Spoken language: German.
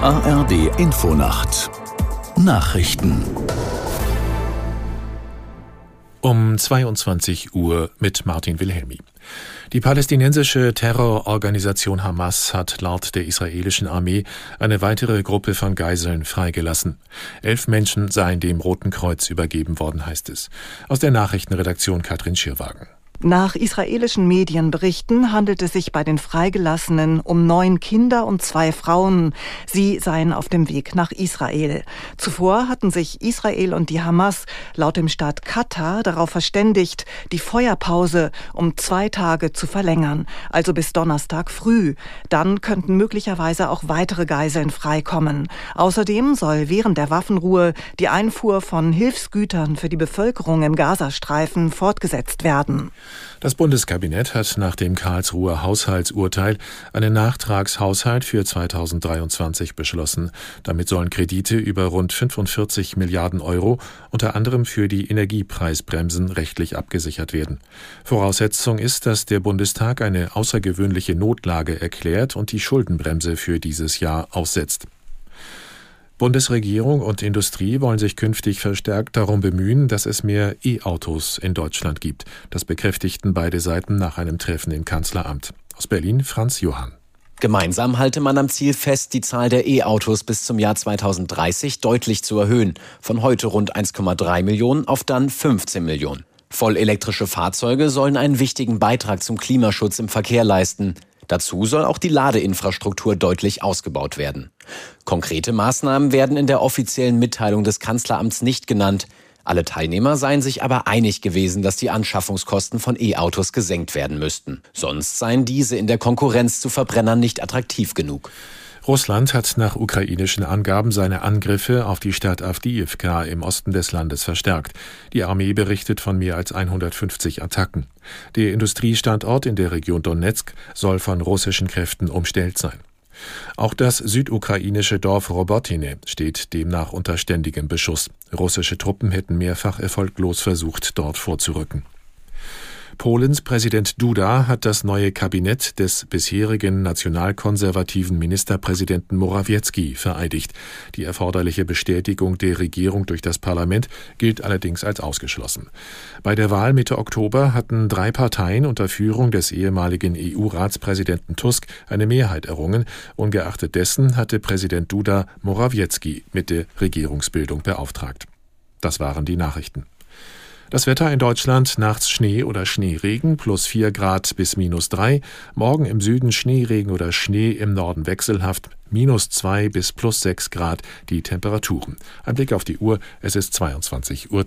ARD Infonacht Nachrichten um 22 Uhr mit Martin Wilhelmi. Die palästinensische Terrororganisation Hamas hat laut der israelischen Armee eine weitere Gruppe von Geiseln freigelassen. Elf Menschen seien dem Roten Kreuz übergeben worden, heißt es. Aus der Nachrichtenredaktion Katrin Schirwagen. Nach israelischen Medienberichten handelt es sich bei den Freigelassenen um neun Kinder und zwei Frauen. Sie seien auf dem Weg nach Israel. Zuvor hatten sich Israel und die Hamas laut dem Staat Katar darauf verständigt, die Feuerpause um zwei Tage zu verlängern, also bis Donnerstag früh. Dann könnten möglicherweise auch weitere Geiseln freikommen. Außerdem soll während der Waffenruhe die Einfuhr von Hilfsgütern für die Bevölkerung im Gazastreifen fortgesetzt werden. Das Bundeskabinett hat nach dem Karlsruher Haushaltsurteil einen Nachtragshaushalt für 2023 beschlossen. Damit sollen Kredite über rund 45 Milliarden Euro unter anderem für die Energiepreisbremsen rechtlich abgesichert werden. Voraussetzung ist, dass der Bundestag eine außergewöhnliche Notlage erklärt und die Schuldenbremse für dieses Jahr aussetzt. Bundesregierung und Industrie wollen sich künftig verstärkt darum bemühen, dass es mehr E-Autos in Deutschland gibt. Das bekräftigten beide Seiten nach einem Treffen im Kanzleramt. Aus Berlin Franz Johann. Gemeinsam halte man am Ziel fest, die Zahl der E-Autos bis zum Jahr 2030 deutlich zu erhöhen. Von heute rund 1,3 Millionen auf dann 15 Millionen. Vollelektrische Fahrzeuge sollen einen wichtigen Beitrag zum Klimaschutz im Verkehr leisten. Dazu soll auch die Ladeinfrastruktur deutlich ausgebaut werden. Konkrete Maßnahmen werden in der offiziellen Mitteilung des Kanzleramts nicht genannt. Alle Teilnehmer seien sich aber einig gewesen, dass die Anschaffungskosten von E-Autos gesenkt werden müssten. Sonst seien diese in der Konkurrenz zu Verbrennern nicht attraktiv genug. Russland hat nach ukrainischen Angaben seine Angriffe auf die Stadt Avdiivka im Osten des Landes verstärkt. Die Armee berichtet von mehr als 150 Attacken. Der Industriestandort in der Region Donetsk soll von russischen Kräften umstellt sein. Auch das südukrainische Dorf Robotine steht demnach unter ständigem Beschuss. Russische Truppen hätten mehrfach erfolglos versucht, dort vorzurücken. Polens Präsident Duda hat das neue Kabinett des bisherigen nationalkonservativen Ministerpräsidenten Morawiecki vereidigt. Die erforderliche Bestätigung der Regierung durch das Parlament gilt allerdings als ausgeschlossen. Bei der Wahl Mitte Oktober hatten drei Parteien unter Führung des ehemaligen EU-Ratspräsidenten Tusk eine Mehrheit errungen. Ungeachtet dessen hatte Präsident Duda Morawiecki mit der Regierungsbildung beauftragt. Das waren die Nachrichten. Das Wetter in Deutschland nachts Schnee oder Schneeregen plus 4 Grad bis minus 3. Morgen im Süden Schneeregen oder Schnee, im Norden wechselhaft minus 2 bis plus 6 Grad die Temperaturen. Ein Blick auf die Uhr, es ist 22.03 Uhr.